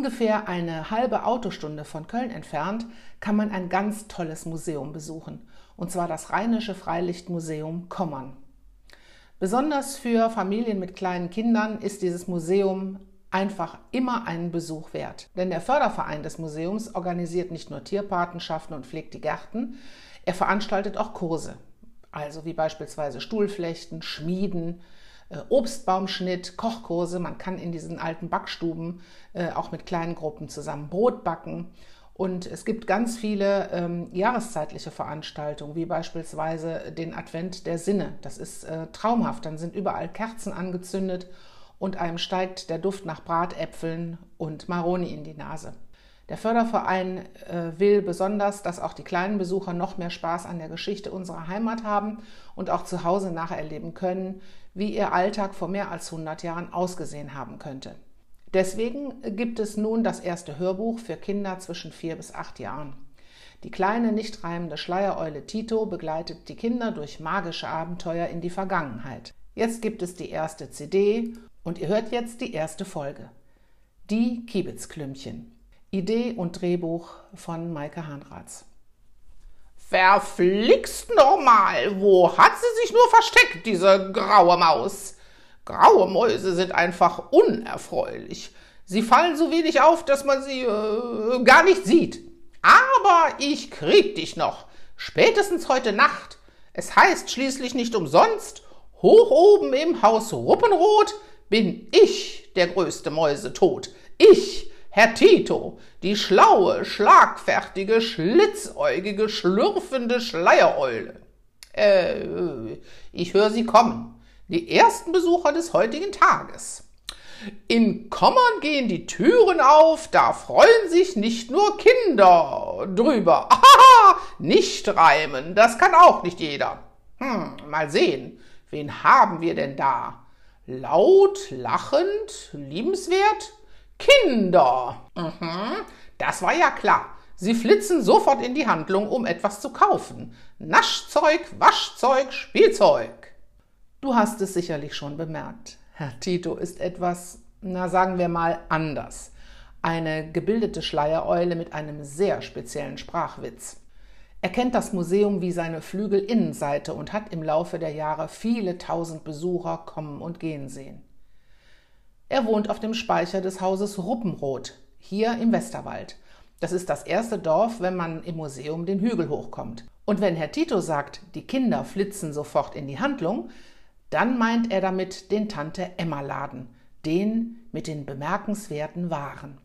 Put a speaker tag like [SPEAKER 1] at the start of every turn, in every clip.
[SPEAKER 1] Ungefähr eine halbe Autostunde von Köln entfernt kann man ein ganz tolles Museum besuchen, und zwar das Rheinische Freilichtmuseum Kommern. Besonders für Familien mit kleinen Kindern ist dieses Museum einfach immer einen Besuch wert. Denn der Förderverein des Museums organisiert nicht nur Tierpatenschaften und pflegt die Gärten, er veranstaltet auch Kurse, also wie beispielsweise Stuhlflechten, Schmieden, Obstbaumschnitt, Kochkurse. Man kann in diesen alten Backstuben äh, auch mit kleinen Gruppen zusammen Brot backen. Und es gibt ganz viele ähm, jahreszeitliche Veranstaltungen, wie beispielsweise den Advent der Sinne. Das ist äh, traumhaft. Dann sind überall Kerzen angezündet und einem steigt der Duft nach Bratäpfeln und Maroni in die Nase. Der Förderverein äh, will besonders, dass auch die kleinen Besucher noch mehr Spaß an der Geschichte unserer Heimat haben und auch zu Hause nacherleben können, wie ihr Alltag vor mehr als 100 Jahren ausgesehen haben könnte. Deswegen gibt es nun das erste Hörbuch für Kinder zwischen vier bis acht Jahren. Die kleine, nicht reimende Schleiereule Tito begleitet die Kinder durch magische Abenteuer in die Vergangenheit. Jetzt gibt es die erste CD und ihr hört jetzt die erste Folge. Die Kiebitzklümpchen. Idee und Drehbuch von Maike Hahnratz.
[SPEAKER 2] Verflixt nochmal, wo hat sie sich nur versteckt, diese graue Maus? Graue Mäuse sind einfach unerfreulich. Sie fallen so wenig auf, dass man sie äh, gar nicht sieht. Aber ich krieg dich noch, spätestens heute Nacht. Es heißt schließlich nicht umsonst, hoch oben im Haus Ruppenrot bin ich der größte Mäusetod. Ich, Herr Tito, die schlaue, schlagfertige, schlitzäugige, schlürfende Schleiereule. Äh, ich höre Sie kommen. Die ersten Besucher des heutigen Tages. In Kommern gehen die Türen auf, da freuen sich nicht nur Kinder drüber. Aha, nicht reimen, das kann auch nicht jeder. Hm, mal sehen, wen haben wir denn da? Laut, lachend, liebenswert? Kinder. Mhm, das war ja klar. Sie flitzen sofort in die Handlung, um etwas zu kaufen. Naschzeug, Waschzeug, Spielzeug.
[SPEAKER 1] Du hast es sicherlich schon bemerkt. Herr Tito ist etwas, na sagen wir mal, anders. Eine gebildete Schleiereule mit einem sehr speziellen Sprachwitz. Er kennt das Museum wie seine Flügelinnenseite und hat im Laufe der Jahre viele tausend Besucher kommen und gehen sehen. Er wohnt auf dem Speicher des Hauses Ruppenroth, hier im Westerwald. Das ist das erste Dorf, wenn man im Museum den Hügel hochkommt. Und wenn Herr Tito sagt, die Kinder flitzen sofort in die Handlung, dann meint er damit den Tante Emma Laden, den mit den bemerkenswerten Waren.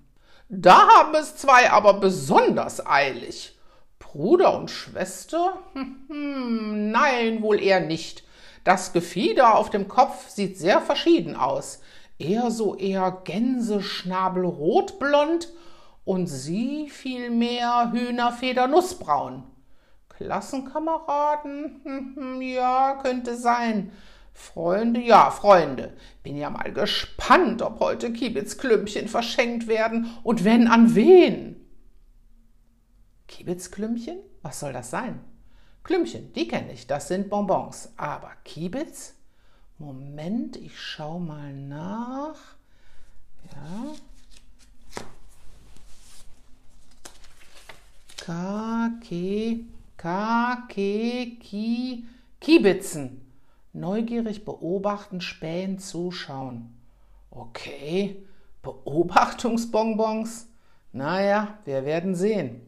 [SPEAKER 2] Da haben es zwei aber besonders eilig. Bruder und Schwester? Hm, hm, nein, wohl eher nicht. Das Gefieder auf dem Kopf sieht sehr verschieden aus eher so eher Gänseschnabel-rotblond und sie vielmehr Hühnerfeder-nussbraun. Klassenkameraden? Ja, könnte sein. Freunde? Ja, Freunde. Bin ja mal gespannt, ob heute Kiebitzklümpchen verschenkt werden und wenn, an wen?
[SPEAKER 1] Kiebitzklümpchen? Was soll das sein? Klümpchen, die kenne ich, das sind Bonbons. Aber Kiebitz? Moment, ich schau mal nach. Ja. K, K, K, K, Ki, Kiebitzen. Neugierig beobachten, spähen, zuschauen. Okay, Beobachtungsbonbons? Naja, wir werden sehen.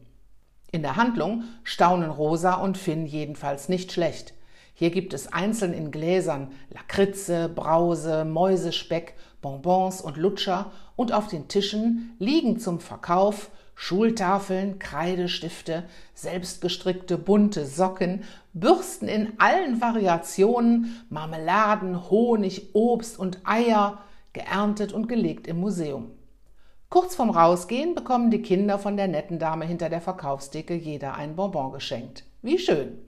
[SPEAKER 1] In der Handlung staunen Rosa und Finn jedenfalls nicht schlecht. Hier gibt es einzeln in Gläsern Lakritze, Brause, Mäusespeck, Bonbons und Lutscher und auf den Tischen liegen zum Verkauf Schultafeln, Kreidestifte, selbstgestrickte bunte Socken, Bürsten in allen Variationen, Marmeladen, Honig, Obst und Eier, geerntet und gelegt im Museum. Kurz vorm Rausgehen bekommen die Kinder von der netten Dame hinter der Verkaufsdecke jeder ein Bonbon geschenkt. Wie schön!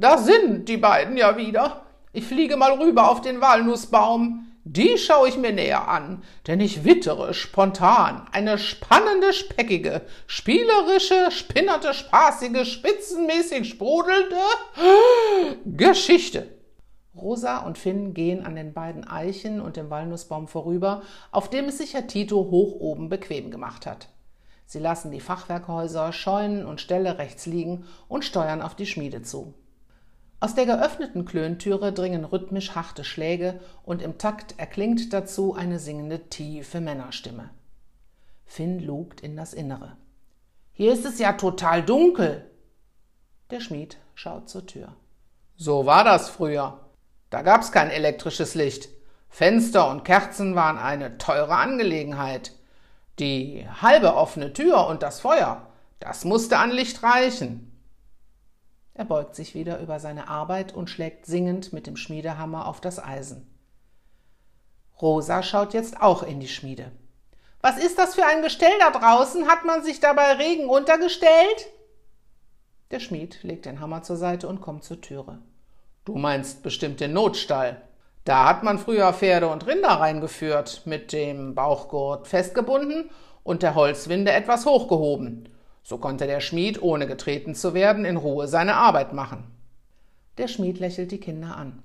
[SPEAKER 2] Da sind die beiden ja wieder. Ich fliege mal rüber auf den Walnussbaum. Die schaue ich mir näher an, denn ich wittere spontan eine spannende, speckige, spielerische, spinnerte, spaßige, spitzenmäßig sprudelnde Geschichte.
[SPEAKER 1] Rosa und Finn gehen an den beiden Eichen und dem Walnussbaum vorüber, auf dem es sich Herr Tito hoch oben bequem gemacht hat. Sie lassen die Fachwerkhäuser, Scheunen und Ställe rechts liegen und steuern auf die Schmiede zu. Aus der geöffneten Klöntüre dringen rhythmisch harte Schläge und im Takt erklingt dazu eine singende tiefe Männerstimme. Finn lugt in das Innere. Hier ist es ja total dunkel. Der Schmied schaut zur Tür.
[SPEAKER 2] So war das früher. Da gab's kein elektrisches Licht. Fenster und Kerzen waren eine teure Angelegenheit. Die halbe offene Tür und das Feuer, das musste an Licht reichen.
[SPEAKER 1] Er beugt sich wieder über seine Arbeit und schlägt singend mit dem Schmiedehammer auf das Eisen. Rosa schaut jetzt auch in die Schmiede. Was ist das für ein Gestell da draußen? Hat man sich dabei Regen untergestellt? Der Schmied legt den Hammer zur Seite und kommt zur Türe.
[SPEAKER 2] Du meinst bestimmt den Notstall. Da hat man früher Pferde und Rinder reingeführt, mit dem Bauchgurt festgebunden und der Holzwinde etwas hochgehoben. So konnte der Schmied, ohne getreten zu werden, in Ruhe seine Arbeit machen.
[SPEAKER 1] Der Schmied lächelt die Kinder an.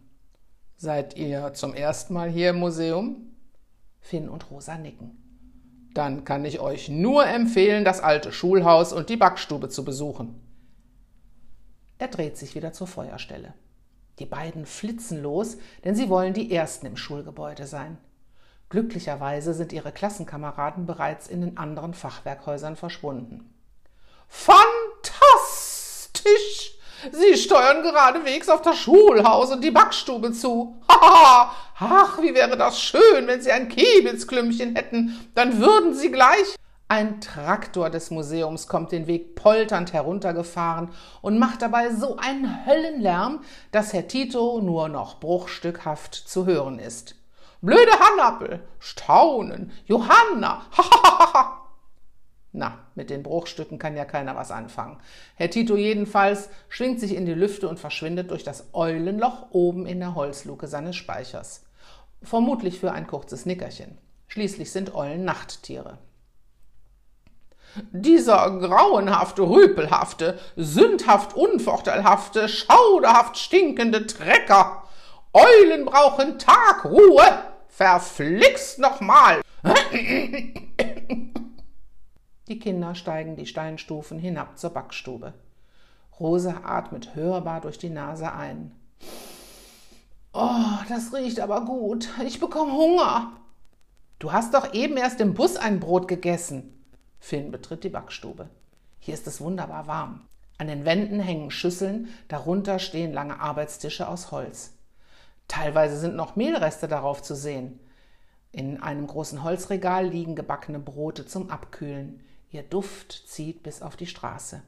[SPEAKER 2] Seid ihr zum ersten Mal hier im Museum?
[SPEAKER 1] Finn und Rosa nicken.
[SPEAKER 2] Dann kann ich euch nur empfehlen, das alte Schulhaus und die Backstube zu besuchen.
[SPEAKER 1] Er dreht sich wieder zur Feuerstelle. Die beiden flitzen los, denn sie wollen die Ersten im Schulgebäude sein. Glücklicherweise sind ihre Klassenkameraden bereits in den anderen Fachwerkhäusern verschwunden.
[SPEAKER 2] Fantastisch! Sie steuern geradewegs auf das Schulhaus und die Backstube zu. Haha! Ach, wie wäre das schön, wenn Sie ein Kiebitzklümpchen hätten. Dann würden Sie gleich.
[SPEAKER 1] Ein Traktor des Museums kommt den Weg polternd heruntergefahren und macht dabei so einen Höllenlärm, dass Herr Tito nur noch bruchstückhaft zu hören ist.
[SPEAKER 2] Blöde Hannappel, Staunen, Johanna, hahaha.
[SPEAKER 1] Na, mit den Bruchstücken kann ja keiner was anfangen. Herr Tito jedenfalls schwingt sich in die Lüfte und verschwindet durch das Eulenloch oben in der Holzluke seines Speichers. Vermutlich für ein kurzes Nickerchen. Schließlich sind Eulen Nachttiere.
[SPEAKER 2] Dieser grauenhafte, rüpelhafte, sündhaft unvorteilhafte, schauderhaft stinkende Trecker. Eulen brauchen Tagruhe. Verflixt nochmal.
[SPEAKER 1] Die Kinder steigen die Steinstufen hinab zur Backstube. Rosa atmet hörbar durch die Nase ein. Oh, das riecht aber gut. Ich bekomme Hunger. Du hast doch eben erst im Bus ein Brot gegessen. Finn betritt die Backstube. Hier ist es wunderbar warm. An den Wänden hängen Schüsseln, darunter stehen lange Arbeitstische aus Holz. Teilweise sind noch Mehlreste darauf zu sehen. In einem großen Holzregal liegen gebackene Brote zum Abkühlen. Ihr Duft zieht bis auf die Straße.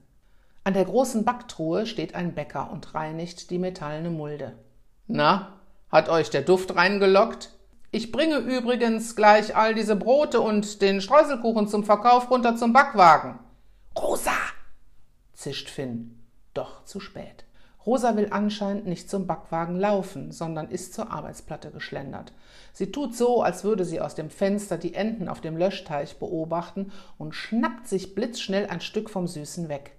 [SPEAKER 1] An der großen Backtruhe steht ein Bäcker und reinigt die metallene Mulde.
[SPEAKER 2] Na, hat euch der Duft reingelockt? Ich bringe übrigens gleich all diese Brote und den Streuselkuchen zum Verkauf runter zum Backwagen.
[SPEAKER 1] Rosa! zischt Finn. Doch zu spät. Rosa will anscheinend nicht zum Backwagen laufen, sondern ist zur Arbeitsplatte geschlendert. Sie tut so, als würde sie aus dem Fenster die Enten auf dem Löschteich beobachten und schnappt sich blitzschnell ein Stück vom Süßen weg.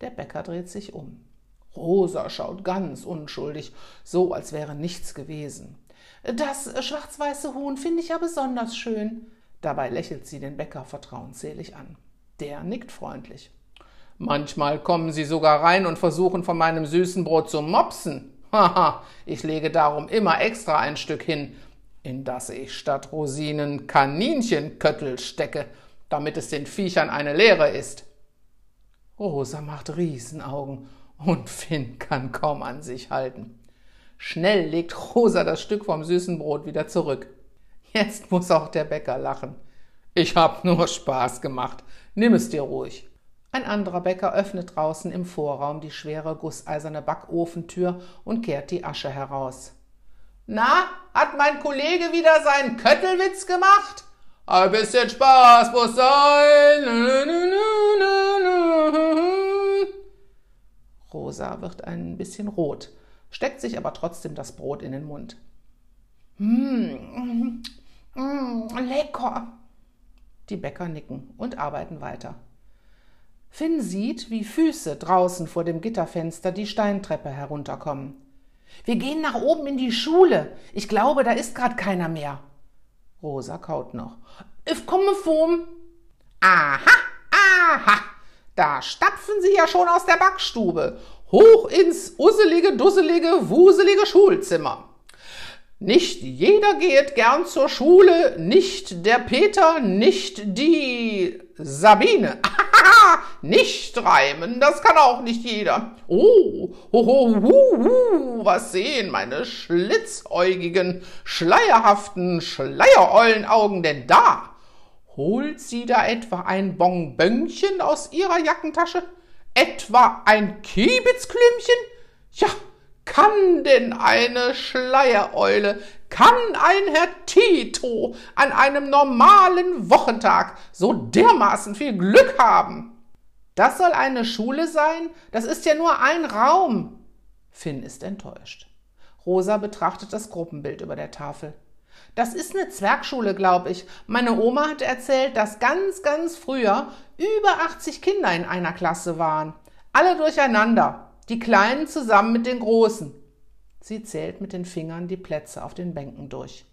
[SPEAKER 1] Der Bäcker dreht sich um. Rosa schaut ganz unschuldig, so als wäre nichts gewesen. Das schwarz-weiße Huhn finde ich ja besonders schön. Dabei lächelt sie den Bäcker vertrauensselig an. Der nickt freundlich.
[SPEAKER 2] Manchmal kommen sie sogar rein und versuchen von meinem süßen Brot zu mopsen. Haha, ich lege darum immer extra ein Stück hin, in das ich statt Rosinen Kaninchenköttel stecke, damit es den Viechern eine Lehre ist.
[SPEAKER 1] Rosa macht Riesenaugen und Finn kann kaum an sich halten. Schnell legt Rosa das Stück vom süßen Brot wieder zurück. Jetzt muss auch der Bäcker lachen.
[SPEAKER 2] Ich hab nur Spaß gemacht. Nimm es dir ruhig.
[SPEAKER 1] Ein anderer Bäcker öffnet draußen im Vorraum die schwere gusseiserne Backofentür und kehrt die Asche heraus.
[SPEAKER 2] Na, hat mein Kollege wieder seinen Köttelwitz gemacht? Ein bisschen Spaß muss sein.
[SPEAKER 1] Rosa wird ein bisschen rot, steckt sich aber trotzdem das Brot in den Mund. Mmh, mmh, lecker. Die Bäcker nicken und arbeiten weiter. Finn sieht, wie Füße draußen vor dem Gitterfenster die Steintreppe herunterkommen. Wir gehen nach oben in die Schule. Ich glaube, da ist gerade keiner mehr.
[SPEAKER 2] Rosa kaut noch. Ich komme vom. Aha, aha. Da stapfen sie ja schon aus der Backstube. Hoch ins usselige, dusselige, wuselige Schulzimmer. Nicht jeder geht gern zur Schule, nicht der Peter, nicht die Sabine. Nicht reimen, das kann auch nicht jeder. Oh, hoho, hu, hu, was sehen meine schlitzäugigen, schleierhaften Schleiereulenaugen denn da? Holt sie da etwa ein Bonbönchen aus ihrer Jackentasche? Etwa ein Kiebitzklümpchen? Ja, kann denn eine Schleiereule, kann ein Herr Tito an einem normalen Wochentag so dermaßen viel Glück haben?
[SPEAKER 1] Das soll eine Schule sein? Das ist ja nur ein Raum. Finn ist enttäuscht. Rosa betrachtet das Gruppenbild über der Tafel. Das ist eine Zwergschule, glaube ich. Meine Oma hat erzählt, dass ganz, ganz früher über 80 Kinder in einer Klasse waren. Alle durcheinander die Kleinen zusammen mit den Großen. Sie zählt mit den Fingern die Plätze auf den Bänken durch.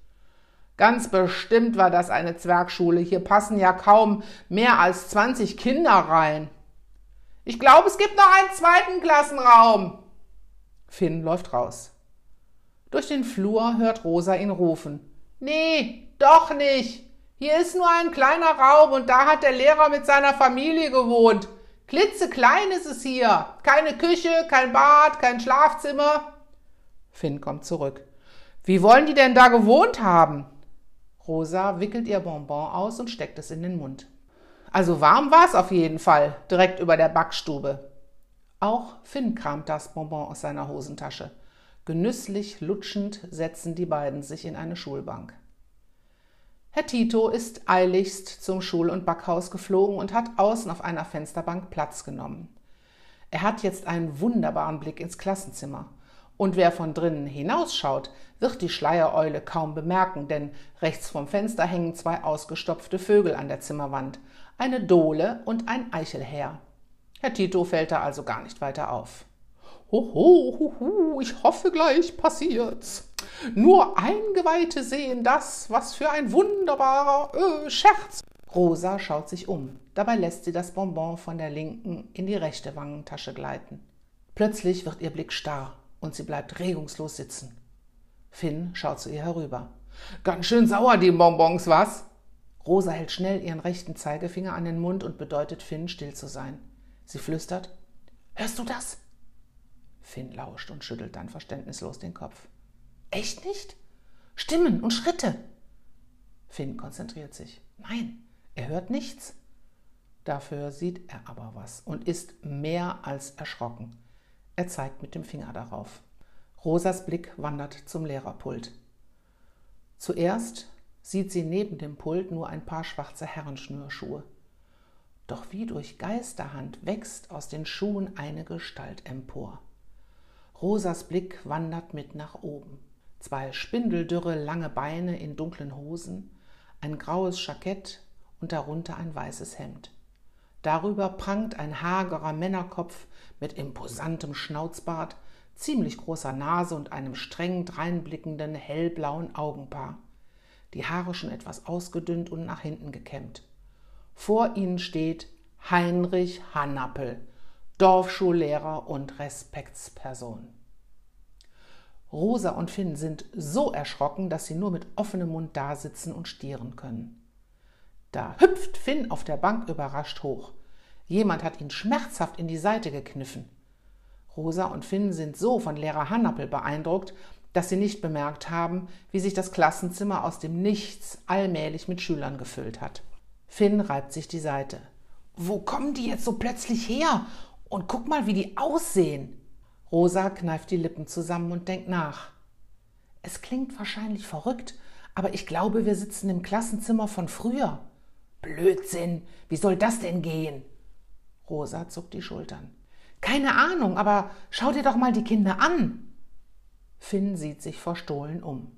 [SPEAKER 1] Ganz bestimmt war das eine Zwergschule. Hier passen ja kaum mehr als 20 Kinder rein. Ich glaube, es gibt noch einen zweiten Klassenraum. Finn läuft raus. Durch den Flur hört Rosa ihn rufen. Nee, doch nicht. Hier ist nur ein kleiner Raum und da hat der Lehrer mit seiner Familie gewohnt. Klitzeklein ist es hier. Keine Küche, kein Bad, kein Schlafzimmer. Finn kommt zurück. Wie wollen die denn da gewohnt haben? Rosa wickelt ihr Bonbon aus und steckt es in den Mund. Also warm war es auf jeden Fall, direkt über der Backstube. Auch Finn kramt das Bonbon aus seiner Hosentasche. Genüsslich lutschend setzen die beiden sich in eine Schulbank. Herr Tito ist eiligst zum Schul- und Backhaus geflogen und hat außen auf einer Fensterbank Platz genommen. Er hat jetzt einen wunderbaren Blick ins Klassenzimmer. Und wer von drinnen hinausschaut, wird die Schleiereule kaum bemerken, denn rechts vom Fenster hängen zwei ausgestopfte Vögel an der Zimmerwand, eine Dohle und ein Eichelherr. Herr Tito fällt da also gar nicht weiter auf. Hoho, huhu, ich hoffe gleich passiert's. Nur Eingeweihte sehen das, was für ein wunderbarer äh, Scherz. Rosa schaut sich um. Dabei lässt sie das Bonbon von der linken in die rechte Wangentasche gleiten. Plötzlich wird ihr Blick starr und sie bleibt regungslos sitzen. Finn schaut zu ihr herüber. Ganz schön sauer, die Bonbons, was? Rosa hält schnell ihren rechten Zeigefinger an den Mund und bedeutet Finn, still zu sein. Sie flüstert: Hörst du das? Finn lauscht und schüttelt dann verständnislos den Kopf. Echt nicht? Stimmen und Schritte. Finn konzentriert sich. Nein, er hört nichts. Dafür sieht er aber was und ist mehr als erschrocken. Er zeigt mit dem Finger darauf. Rosas Blick wandert zum Lehrerpult. Zuerst sieht sie neben dem Pult nur ein paar schwarze Herrenschnürschuhe. Doch wie durch Geisterhand wächst aus den Schuhen eine Gestalt empor. Rosas Blick wandert mit nach oben. Zwei spindeldürre lange Beine in dunklen Hosen, ein graues Jackett und darunter ein weißes Hemd. Darüber prangt ein hagerer Männerkopf mit imposantem Schnauzbart, ziemlich großer Nase und einem streng dreinblickenden hellblauen Augenpaar. Die Haare schon etwas ausgedünnt und nach hinten gekämmt. Vor ihnen steht Heinrich Hannappel, Dorfschullehrer und Respektsperson. Rosa und Finn sind so erschrocken, dass sie nur mit offenem Mund dasitzen und stieren können. Da hüpft Finn auf der Bank überrascht hoch. Jemand hat ihn schmerzhaft in die Seite gekniffen. Rosa und Finn sind so von Lehrer Hannappel beeindruckt, dass sie nicht bemerkt haben, wie sich das Klassenzimmer aus dem Nichts allmählich mit Schülern gefüllt hat. Finn reibt sich die Seite. Wo kommen die jetzt so plötzlich her? Und guck mal, wie die aussehen. Rosa kneift die Lippen zusammen und denkt nach. Es klingt wahrscheinlich verrückt, aber ich glaube, wir sitzen im Klassenzimmer von früher. Blödsinn, wie soll das denn gehen? Rosa zuckt die Schultern. Keine Ahnung, aber schau dir doch mal die Kinder an. Finn sieht sich verstohlen um.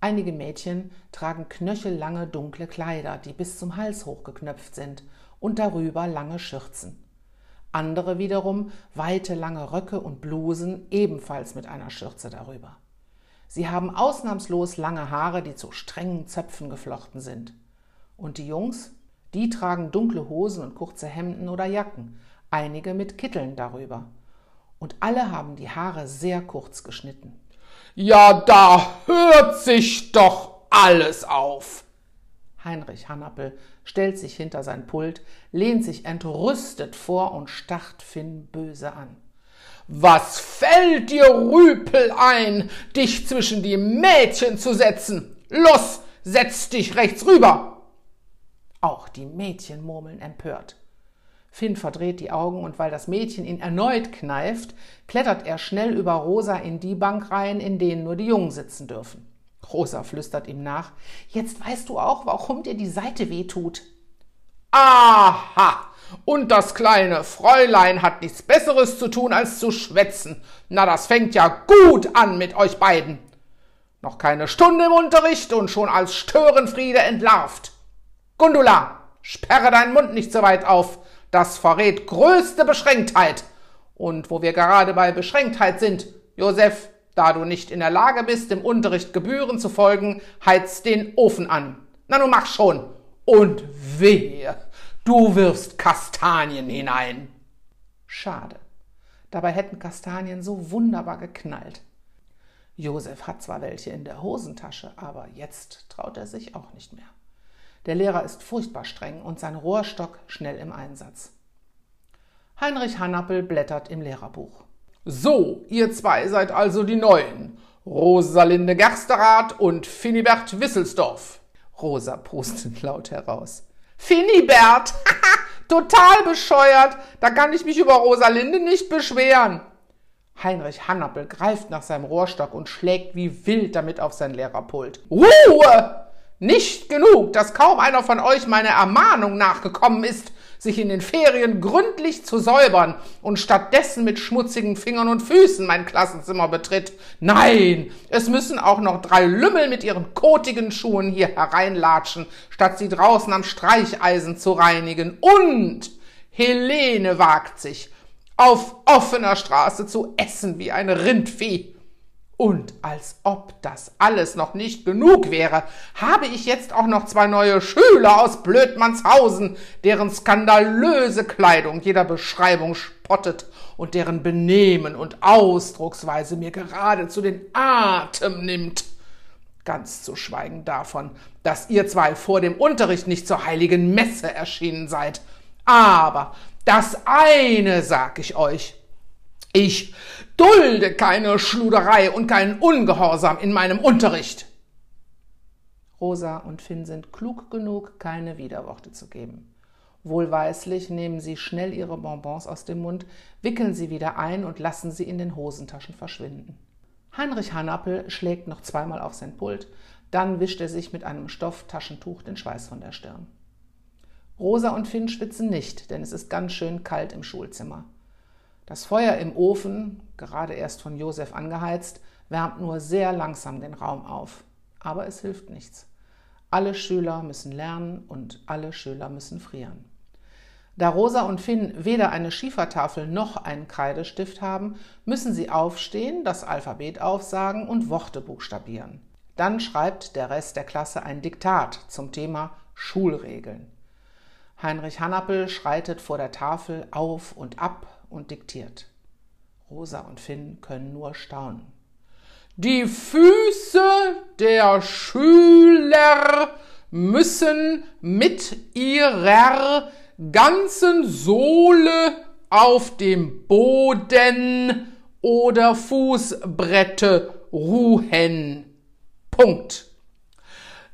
[SPEAKER 1] Einige Mädchen tragen knöchellange dunkle Kleider, die bis zum Hals hochgeknöpft sind, und darüber lange Schürzen. andere wiederum weite lange Röcke und Blusen, ebenfalls mit einer Schürze darüber. Sie haben ausnahmslos lange Haare, die zu strengen Zöpfen geflochten sind. Und die Jungs? Die tragen dunkle Hosen und kurze Hemden oder Jacken, einige mit Kitteln darüber. Und alle haben die Haare sehr kurz geschnitten.
[SPEAKER 2] Ja, da hört sich doch alles auf.
[SPEAKER 1] Heinrich Hannappel stellt sich hinter sein Pult, lehnt sich entrüstet vor und starrt Finn böse an.
[SPEAKER 2] Was fällt dir, Rüpel, ein, dich zwischen die Mädchen zu setzen? Los, setz dich rechts rüber!
[SPEAKER 1] Auch die Mädchen murmeln empört. Finn verdreht die Augen und weil das Mädchen ihn erneut kneift, klettert er schnell über Rosa in die Bank rein, in denen nur die Jungen sitzen dürfen. Rosa flüstert ihm nach. Jetzt weißt du auch, warum dir die Seite wehtut.
[SPEAKER 2] Aha! Und das kleine Fräulein hat nichts Besseres zu tun, als zu schwätzen. Na, das fängt ja gut an mit euch beiden. Noch keine Stunde im Unterricht und schon als Störenfriede entlarvt. Gundula, sperre deinen Mund nicht so weit auf. Das verrät größte Beschränktheit. Und wo wir gerade bei Beschränktheit sind, Josef, da du nicht in der Lage bist, dem Unterricht Gebühren zu folgen, heiz den Ofen an. Na nun mach schon. Und wehe, du wirfst Kastanien hinein.
[SPEAKER 1] Schade. Dabei hätten Kastanien so wunderbar geknallt. Josef hat zwar welche in der Hosentasche, aber jetzt traut er sich auch nicht mehr. Der Lehrer ist furchtbar streng und sein Rohrstock schnell im Einsatz. Heinrich Hannappel blättert im Lehrerbuch.
[SPEAKER 2] So, ihr zwei seid also die Neuen. Rosalinde Gersterath und Finibert Wisselsdorf.
[SPEAKER 1] Rosa pustet laut heraus.
[SPEAKER 2] Finibert! Total bescheuert! Da kann ich mich über Rosalinde nicht beschweren.
[SPEAKER 1] Heinrich Hannappel greift nach seinem Rohrstock und schlägt wie wild damit auf sein Lehrerpult.
[SPEAKER 2] Ruhe! Nicht genug, dass kaum einer von euch meiner Ermahnung nachgekommen ist, sich in den Ferien gründlich zu säubern und stattdessen mit schmutzigen Fingern und Füßen mein Klassenzimmer betritt. Nein, es müssen auch noch drei Lümmel mit ihren kotigen Schuhen hier hereinlatschen, statt sie draußen am Streicheisen zu reinigen. Und Helene wagt sich, auf offener Straße zu essen wie ein Rindvieh. Und als ob das alles noch nicht genug wäre, habe ich jetzt auch noch zwei neue Schüler aus Blödmannshausen, deren skandalöse Kleidung jeder Beschreibung spottet und deren Benehmen und Ausdrucksweise mir geradezu den Atem nimmt. Ganz zu schweigen davon, dass ihr zwei vor dem Unterricht nicht zur heiligen Messe erschienen seid. Aber das eine sag ich euch, ich dulde keine Schluderei und keinen Ungehorsam in meinem Unterricht.
[SPEAKER 1] Rosa und Finn sind klug genug, keine Widerworte zu geben. Wohlweislich nehmen sie schnell ihre Bonbons aus dem Mund, wickeln sie wieder ein und lassen sie in den Hosentaschen verschwinden. Heinrich Hannappel schlägt noch zweimal auf sein Pult, dann wischt er sich mit einem Stofftaschentuch den Schweiß von der Stirn. Rosa und Finn schwitzen nicht, denn es ist ganz schön kalt im Schulzimmer. Das Feuer im Ofen, gerade erst von Josef angeheizt, wärmt nur sehr langsam den Raum auf. Aber es hilft nichts. Alle Schüler müssen lernen und alle Schüler müssen frieren. Da Rosa und Finn weder eine Schiefertafel noch einen Kreidestift haben, müssen sie aufstehen, das Alphabet aufsagen und Worte buchstabieren. Dann schreibt der Rest der Klasse ein Diktat zum Thema Schulregeln. Heinrich Hannappel schreitet vor der Tafel auf und ab und diktiert. Rosa und Finn können nur staunen.
[SPEAKER 2] Die Füße der Schüler müssen mit ihrer ganzen Sohle auf dem Boden oder Fußbrette ruhen. Punkt.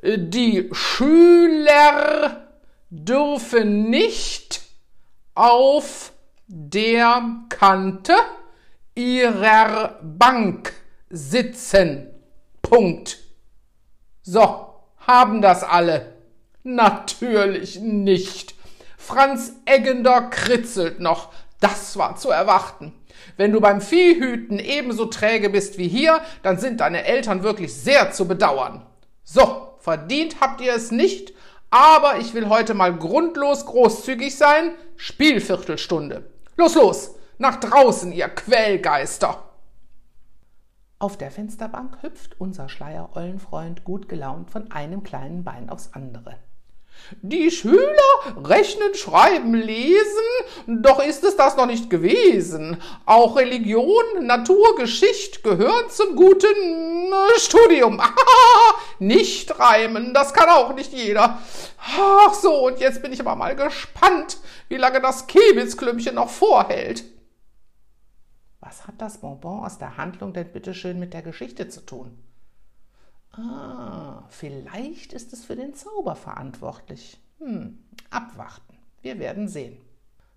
[SPEAKER 2] Die Schüler dürfen nicht auf der Kante ihrer Bank sitzen. Punkt. So, haben das alle? Natürlich nicht. Franz Eggender kritzelt noch. Das war zu erwarten. Wenn du beim Viehhüten ebenso träge bist wie hier, dann sind deine Eltern wirklich sehr zu bedauern. So, verdient habt ihr es nicht, aber ich will heute mal grundlos großzügig sein. Spielviertelstunde. Los, los, nach draußen, ihr Quellgeister!
[SPEAKER 1] Auf der Fensterbank hüpft unser Schleierollenfreund gut gelaunt von einem kleinen Bein aufs andere.
[SPEAKER 2] Die Schüler rechnen, schreiben, lesen, doch ist es das noch nicht gewesen. Auch Religion, Natur, Geschichte gehören zum guten Studium. nicht reimen, das kann auch nicht jeder. Ach so, und jetzt bin ich aber mal gespannt, wie lange das Kebitzklümpchen noch vorhält.
[SPEAKER 1] Was hat das Bonbon aus der Handlung denn bitteschön mit der Geschichte zu tun? Ah, vielleicht ist es für den Zauber verantwortlich. Hm, abwarten. Wir werden sehen.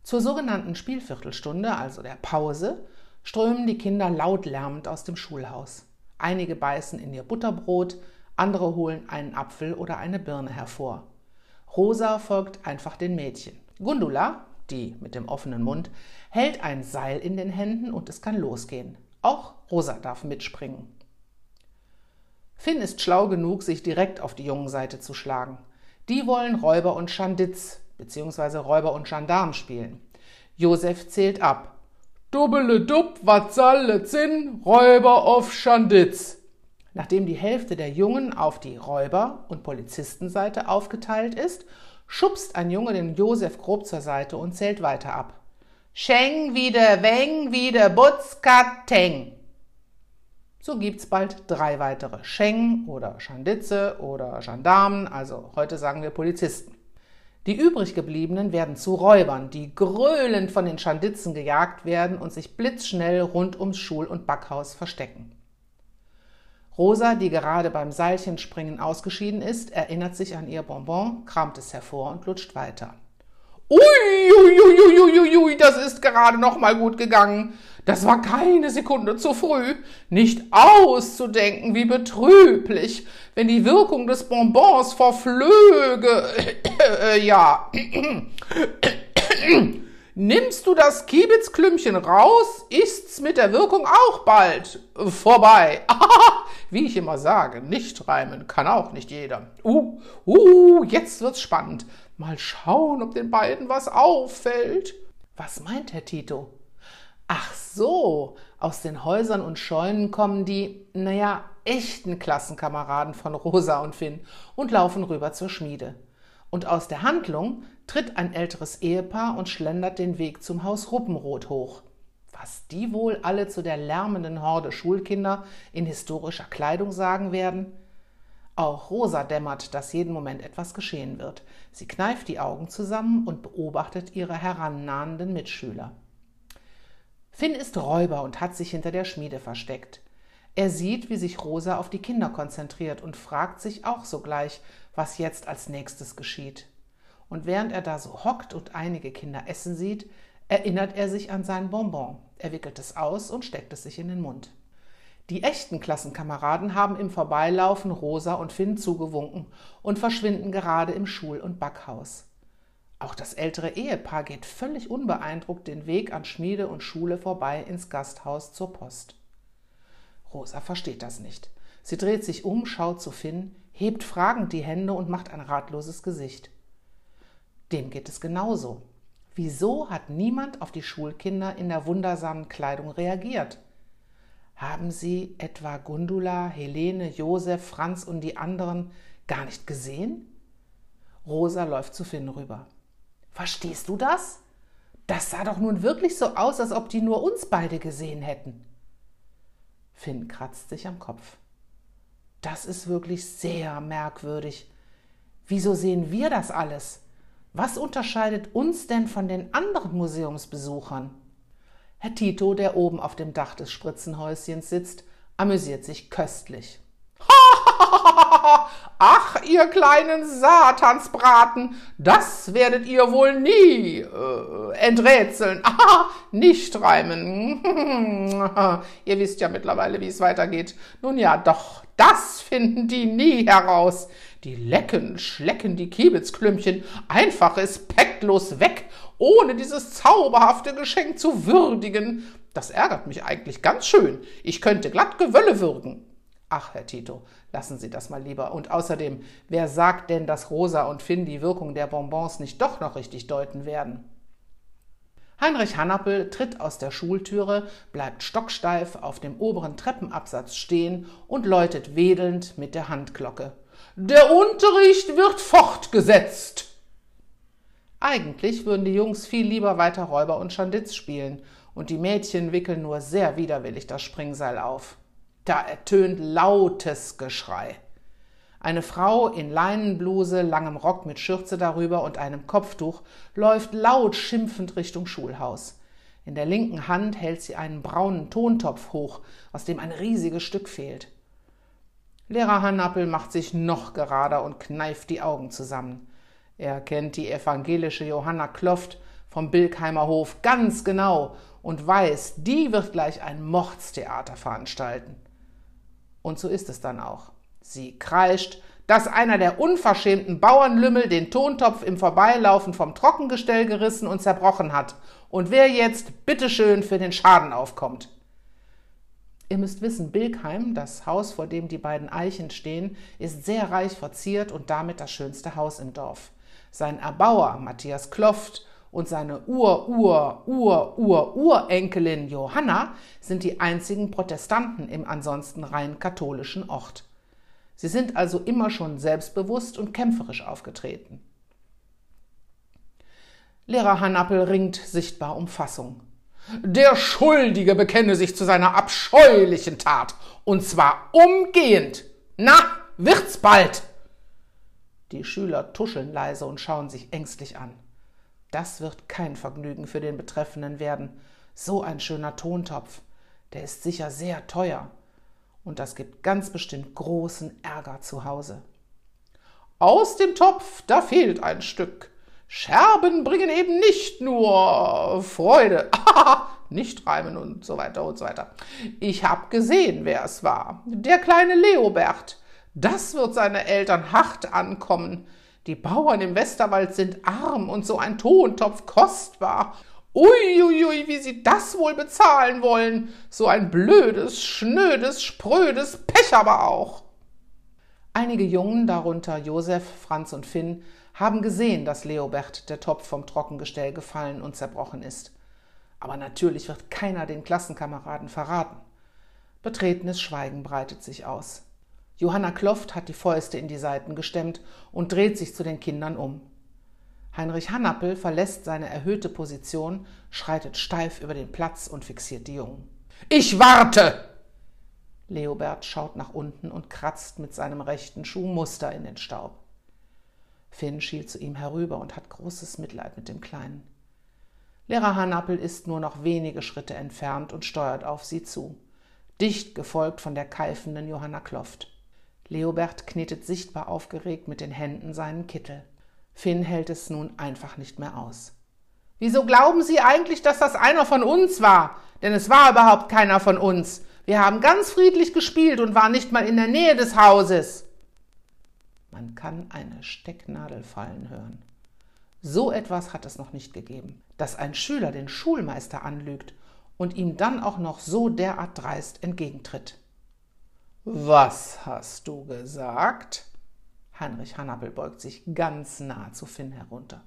[SPEAKER 1] Zur sogenannten Spielviertelstunde, also der Pause, strömen die Kinder laut lärmend aus dem Schulhaus. Einige beißen in ihr Butterbrot, andere holen einen Apfel oder eine Birne hervor. Rosa folgt einfach den Mädchen. Gundula, die mit dem offenen Mund, hält ein Seil in den Händen und es kann losgehen. Auch Rosa darf mitspringen. Finn ist schlau genug, sich direkt auf die jungen Seite zu schlagen. Die wollen Räuber und Schanditz bzw. Räuber und Gendarm spielen. Josef zählt ab. Dubbele dub, Watzalle Zinn, Räuber auf Schanditz. Nachdem die Hälfte der Jungen auf die Räuber- und Polizistenseite aufgeteilt ist, schubst ein Junge den Josef grob zur Seite und zählt weiter ab. Scheng wieder, weng wieder, butzkateng. So gibt's bald drei weitere Scheng oder Schanditze oder Gendarmen, also heute sagen wir Polizisten. Die übrig gebliebenen werden zu Räubern, die gröhlend von den Schanditzen gejagt werden und sich blitzschnell rund ums Schul- und Backhaus verstecken. Rosa, die gerade beim Seilchenspringen ausgeschieden ist, erinnert sich an ihr Bonbon, kramt es hervor und lutscht weiter.
[SPEAKER 2] Ui, ui, ui, ui, ui, ui, das ist gerade noch mal gut gegangen. Das war keine Sekunde zu früh. Nicht auszudenken, wie betrüblich, wenn die Wirkung des Bonbons verflöge. ja. Nimmst du das Kiebitzklümpchen raus, ist's mit der Wirkung auch bald vorbei. Wie ich immer sage, nicht reimen kann auch nicht jeder. Uh, uh, jetzt wird's spannend. Mal schauen, ob den beiden was auffällt.
[SPEAKER 1] Was meint Herr Tito? Ach so, aus den Häusern und Scheunen kommen die, naja, echten Klassenkameraden von Rosa und Finn und laufen rüber zur Schmiede. Und aus der Handlung tritt ein älteres Ehepaar und schlendert den Weg zum Haus Ruppenroth hoch. Was die wohl alle zu der lärmenden Horde Schulkinder in historischer Kleidung sagen werden? Auch Rosa dämmert, dass jeden Moment etwas geschehen wird. Sie kneift die Augen zusammen und beobachtet ihre herannahenden Mitschüler. Finn ist Räuber und hat sich hinter der Schmiede versteckt. Er sieht, wie sich Rosa auf die Kinder konzentriert und fragt sich auch sogleich, was jetzt als nächstes geschieht. Und während er da so hockt und einige Kinder essen sieht, erinnert er sich an sein Bonbon. Er wickelt es aus und steckt es sich in den Mund. Die echten Klassenkameraden haben im Vorbeilaufen Rosa und Finn zugewunken und verschwinden gerade im Schul- und Backhaus. Auch das ältere Ehepaar geht völlig unbeeindruckt den Weg an Schmiede und Schule vorbei ins Gasthaus zur Post. Rosa versteht das nicht. Sie dreht sich um, schaut zu Finn, hebt fragend die Hände und macht ein ratloses Gesicht. Dem geht es genauso. Wieso hat niemand auf die Schulkinder in der wundersamen Kleidung reagiert? Haben Sie etwa Gundula, Helene, Josef, Franz und die anderen gar nicht gesehen? Rosa läuft zu Finn rüber. Verstehst du das? Das sah doch nun wirklich so aus, als ob die nur uns beide gesehen hätten. Finn kratzt sich am Kopf. Das ist wirklich sehr merkwürdig. Wieso sehen wir das alles? Was unterscheidet uns denn von den anderen Museumsbesuchern? Herr Tito, der oben auf dem Dach des Spritzenhäuschens sitzt, amüsiert sich köstlich.
[SPEAKER 2] Ach, ihr kleinen Satansbraten, das werdet ihr wohl nie äh, enträtseln. Ah, nicht reimen. ihr wisst ja mittlerweile, wie es weitergeht. Nun ja, doch, das finden die nie heraus. Die lecken, schlecken die Kiebitzklümpchen einfach respektlos weg ohne dieses zauberhafte Geschenk zu würdigen. Das ärgert mich eigentlich ganz schön. Ich könnte glatt Gewölle würgen. Ach, Herr Tito, lassen Sie das mal lieber. Und außerdem, wer sagt denn, dass Rosa und Finn die Wirkung der Bonbons nicht doch noch richtig deuten werden?
[SPEAKER 1] Heinrich Hannappel tritt aus der Schultüre, bleibt stocksteif auf dem oberen Treppenabsatz stehen und läutet wedelnd mit der Handglocke. Der Unterricht wird fortgesetzt. Eigentlich würden die Jungs viel lieber weiter Räuber und Schanditz spielen, und die Mädchen wickeln nur sehr widerwillig das Springseil auf. Da ertönt lautes Geschrei. Eine Frau in Leinenbluse, langem Rock mit Schürze darüber und einem Kopftuch läuft laut schimpfend Richtung Schulhaus. In der linken Hand hält sie einen braunen Tontopf hoch, aus dem ein riesiges Stück fehlt. Lehrer Hannappel macht sich noch gerader und kneift die Augen zusammen. Er kennt die evangelische Johanna Kloft vom Bilkheimer Hof ganz genau und weiß, die wird gleich ein Mordstheater veranstalten. Und so ist es dann auch. Sie kreischt, dass einer der unverschämten Bauernlümmel den Tontopf im Vorbeilaufen vom Trockengestell gerissen und zerbrochen hat und wer jetzt bitteschön für den Schaden aufkommt. Ihr müsst wissen, Bilkheim, das Haus, vor dem die beiden Eichen stehen, ist sehr reich verziert und damit das schönste Haus im Dorf. Sein Erbauer, Matthias Kloft, und seine Ur-Ur-Ur-Ur-Urenkelin Johanna sind die einzigen Protestanten im ansonsten rein katholischen Ort. Sie sind also immer schon selbstbewusst und kämpferisch aufgetreten. Lehrer Hannappel ringt sichtbar um Fassung. Der Schuldige bekenne sich zu seiner abscheulichen Tat, und zwar umgehend. Na, wird's bald! Die Schüler tuscheln leise und schauen sich ängstlich an. Das wird kein Vergnügen für den Betreffenden werden. So ein schöner Tontopf. Der ist sicher sehr teuer und das gibt ganz bestimmt großen Ärger zu Hause. Aus dem Topf, da fehlt ein Stück. Scherben bringen eben nicht nur Freude, nicht reimen und so weiter und so weiter. Ich hab gesehen, wer es war. Der kleine Leobert. Das wird seine Eltern hart ankommen. Die Bauern im Westerwald sind arm und so ein Tontopf kostbar. Uiuiui, wie sie das wohl bezahlen wollen. So ein blödes, schnödes, sprödes Pech aber auch. Einige Jungen, darunter Josef, Franz und Finn, haben gesehen, dass Leobert der Topf vom Trockengestell gefallen und zerbrochen ist. Aber natürlich wird keiner den Klassenkameraden verraten. Betretenes Schweigen breitet sich aus. Johanna Kloft hat die Fäuste in die Seiten gestemmt und dreht sich zu den Kindern um. Heinrich Hannappel verlässt seine erhöhte Position, schreitet steif über den Platz und fixiert die Jungen. Ich warte! Leobert schaut nach unten und kratzt mit seinem rechten Schuh Muster in den Staub. Finn schielt zu ihm herüber und hat großes Mitleid mit dem Kleinen. Lehrer Hannappel ist nur noch wenige Schritte entfernt und steuert auf sie zu, dicht gefolgt von der keifenden Johanna Kloft. Leobert knetet sichtbar aufgeregt mit den Händen seinen Kittel. Finn hält es nun einfach nicht mehr aus. Wieso glauben Sie eigentlich, dass das einer von uns war? Denn es war überhaupt keiner von uns. Wir haben ganz friedlich gespielt und waren nicht mal in der Nähe des Hauses. Man kann eine Stecknadel fallen hören. So etwas hat es noch nicht gegeben, dass ein Schüler den Schulmeister anlügt und ihm dann auch noch so derart dreist entgegentritt. Was hast du gesagt? Heinrich Hannappel beugt sich ganz nah zu Finn herunter.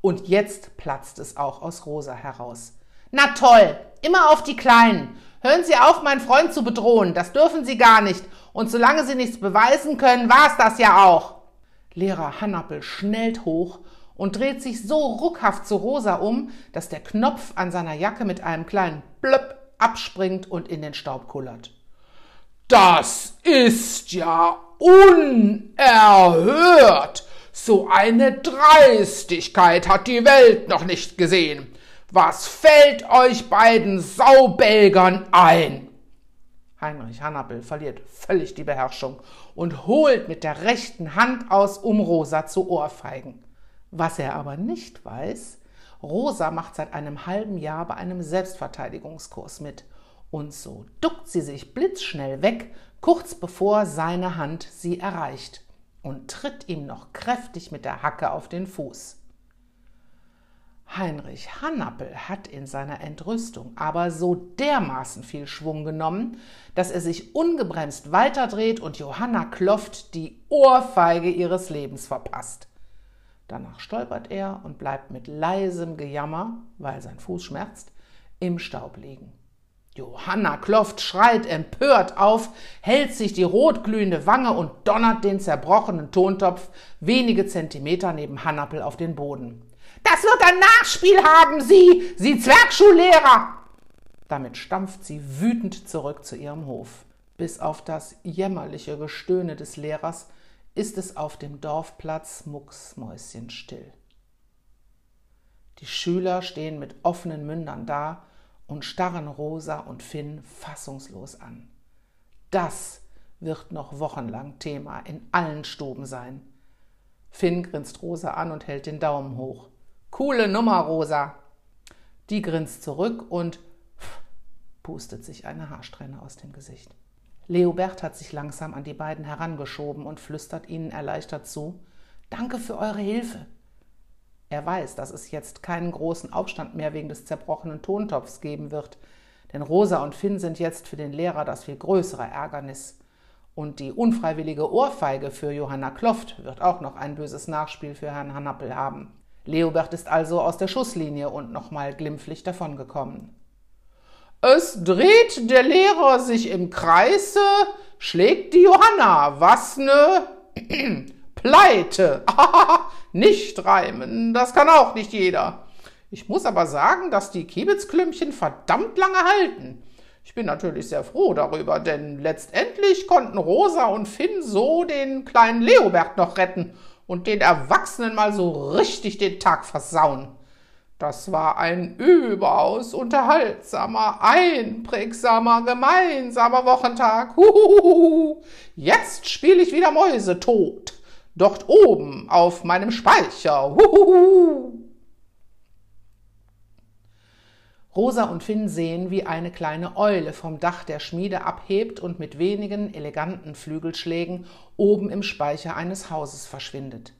[SPEAKER 1] Und jetzt platzt es auch aus Rosa heraus. Na toll, immer auf die Kleinen. Hören Sie auf, meinen Freund zu bedrohen. Das dürfen Sie gar nicht. Und solange Sie nichts beweisen können, war's das ja auch. Lehrer Hannappel schnellt hoch und dreht sich so ruckhaft zu Rosa um, dass der Knopf an seiner Jacke mit einem kleinen Blöpp abspringt und in den Staub kullert. Das ist ja unerhört. So eine Dreistigkeit hat die Welt noch nicht gesehen. Was fällt euch beiden Saubelgern ein? Heinrich Hannappel verliert völlig die Beherrschung und holt mit der rechten Hand aus, um Rosa zu ohrfeigen. Was er aber nicht weiß, Rosa macht seit einem halben Jahr bei einem Selbstverteidigungskurs mit und so duckt sie sich blitzschnell weg, kurz bevor seine Hand sie erreicht, und tritt ihm noch kräftig mit der Hacke auf den Fuß. Heinrich Hannappel hat in seiner Entrüstung aber so dermaßen viel Schwung genommen, dass er sich ungebremst weiterdreht und Johanna Kloft die Ohrfeige ihres Lebens verpasst. Danach stolpert er und bleibt mit leisem Gejammer, weil sein Fuß schmerzt, im Staub liegen. Johanna Kloft schreit empört auf, hält sich die rotglühende Wange und donnert den zerbrochenen Tontopf wenige Zentimeter neben Hannappel auf den Boden. Das wird ein Nachspiel haben, Sie, Sie Zwergschullehrer! Damit stampft sie wütend zurück zu ihrem Hof. Bis auf das jämmerliche Gestöhne des Lehrers ist es auf dem Dorfplatz mucksmäuschenstill. Die Schüler stehen mit offenen Mündern da und starren Rosa und Finn fassungslos an. Das wird noch wochenlang Thema in allen Stuben sein. Finn grinst Rosa an und hält den Daumen hoch. Coole Nummer, Rosa. Die grinst zurück und pustet sich eine Haarsträhne aus dem Gesicht. Leobert hat sich langsam an die beiden herangeschoben und flüstert ihnen erleichtert zu Danke für eure Hilfe. Er weiß, dass es jetzt keinen großen Aufstand mehr wegen des zerbrochenen Tontopfs geben wird, denn Rosa und Finn sind jetzt für den Lehrer das viel größere Ärgernis. Und die unfreiwillige Ohrfeige für Johanna Kloft wird auch noch ein böses Nachspiel für Herrn Hannappel haben. Leobert ist also aus der Schusslinie und nochmal glimpflich davongekommen. Es dreht der Lehrer sich im Kreise, schlägt die Johanna. Was ne Pleite. nicht reimen, das kann auch nicht jeder. Ich muss aber sagen, dass die Kiebitzklümpchen verdammt lange halten. Ich bin natürlich sehr froh darüber, denn letztendlich konnten Rosa und Finn so den kleinen Leobert noch retten und den Erwachsenen mal so richtig den Tag versauen. Das war ein überaus unterhaltsamer, einprägsamer, gemeinsamer Wochentag. Huhuhuhu. Jetzt spiele ich wieder Mäuse tot. Dort oben auf meinem Speicher. Huhuhu. Rosa und Finn sehen, wie eine kleine Eule vom Dach der Schmiede abhebt und mit wenigen eleganten Flügelschlägen oben im Speicher eines Hauses verschwindet.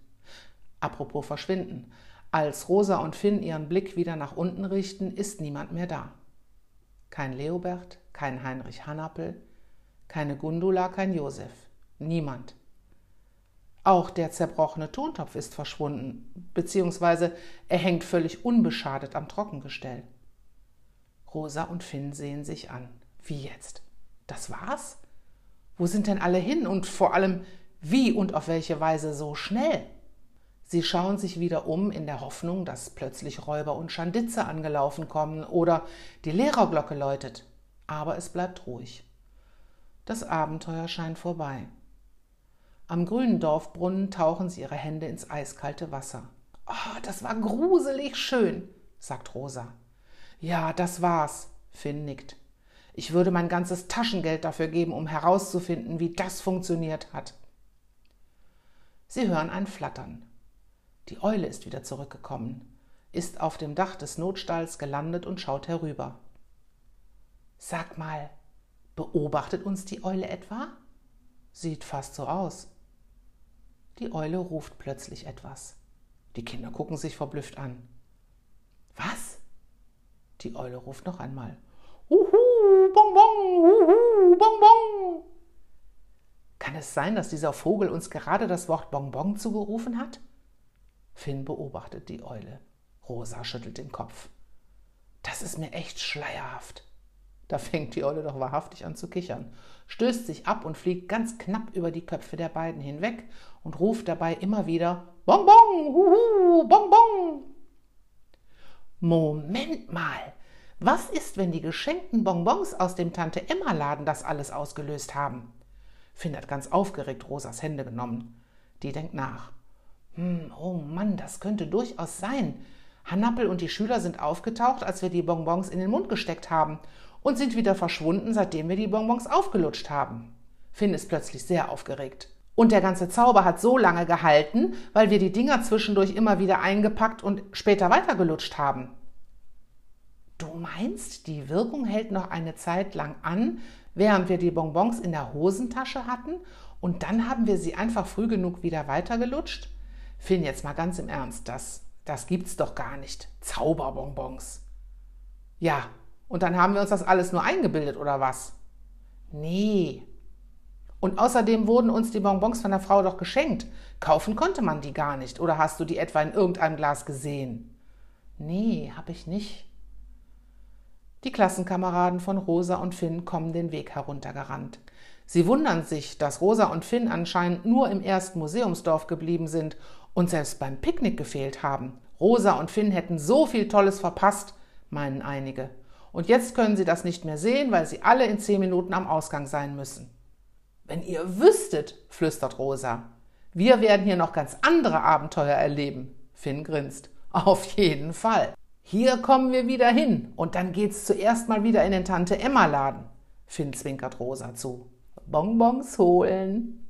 [SPEAKER 1] Apropos verschwinden. Als Rosa und Finn ihren Blick wieder nach unten richten, ist niemand mehr da. Kein Leobert, kein Heinrich Hannappel, keine Gundula, kein Josef. Niemand. Auch der zerbrochene Tontopf ist verschwunden, beziehungsweise er hängt völlig unbeschadet am Trockengestell. Rosa und Finn sehen sich an. Wie jetzt? Das war's? Wo sind denn alle hin und vor allem wie und auf welche Weise so schnell? Sie schauen sich wieder um in der Hoffnung, dass plötzlich Räuber und Schanditze angelaufen kommen oder die Lehrerglocke läutet. Aber es bleibt ruhig. Das Abenteuer scheint vorbei. Am grünen Dorfbrunnen tauchen sie ihre Hände ins eiskalte Wasser. Oh, das war gruselig schön, sagt Rosa. Ja, das war's, Finn nickt. Ich würde mein ganzes Taschengeld dafür geben, um herauszufinden, wie das funktioniert hat. Sie hören ein Flattern. Die Eule ist wieder zurückgekommen, ist auf dem Dach des Notstalls gelandet und schaut herüber. Sag mal, beobachtet uns die Eule etwa? Sieht fast so aus. Die Eule ruft plötzlich etwas. Die Kinder gucken sich verblüfft an. Was? Die Eule ruft noch einmal. Uhu, Bonbon, uhu, Bonbon. Kann es sein, dass dieser Vogel uns gerade das Wort Bonbon zugerufen hat? Finn beobachtet die Eule. Rosa schüttelt den Kopf. Das ist mir echt schleierhaft. Da fängt die Eule doch wahrhaftig an zu kichern, stößt sich ab und fliegt ganz knapp über die Köpfe der beiden hinweg und ruft dabei immer wieder Bonbon, huhu, Bonbon. Moment mal, was ist, wenn die geschenkten Bonbons aus dem Tante Emma Laden das alles ausgelöst haben? Finn hat ganz aufgeregt Rosas Hände genommen. Die denkt nach. Hm, oh Mann, das könnte durchaus sein. Hannappel und die Schüler sind aufgetaucht, als wir die Bonbons in den Mund gesteckt haben und sind wieder verschwunden, seitdem wir die Bonbons aufgelutscht haben. Finn ist plötzlich sehr aufgeregt. Und der ganze Zauber hat so lange gehalten, weil wir die Dinger zwischendurch immer wieder eingepackt und später weitergelutscht haben. Du meinst, die Wirkung hält noch eine Zeit lang an, während wir die Bonbons in der Hosentasche hatten und dann haben wir sie einfach früh genug wieder weitergelutscht? Finn, jetzt mal ganz im Ernst, das, das gibt's doch gar nicht. Zauberbonbons. Ja, und dann haben wir uns das alles nur eingebildet, oder was? Nee. Und außerdem wurden uns die Bonbons von der Frau doch geschenkt. Kaufen konnte man die gar nicht. Oder hast du die etwa in irgendeinem Glas gesehen? Nee, hab ich nicht. Die Klassenkameraden von Rosa und Finn kommen den Weg heruntergerannt. Sie wundern sich, dass Rosa und Finn anscheinend nur im ersten Museumsdorf geblieben sind und selbst beim Picknick gefehlt haben. Rosa und Finn hätten so viel Tolles verpasst, meinen einige. Und jetzt können sie das nicht mehr sehen, weil sie alle in zehn Minuten am Ausgang sein müssen. Wenn ihr wüsstet, flüstert Rosa. Wir werden hier noch ganz andere Abenteuer erleben. Finn grinst. Auf jeden Fall. Hier kommen wir wieder hin und dann geht's zuerst mal wieder in den Tante Emma Laden. Finn zwinkert Rosa zu. Bonbons holen.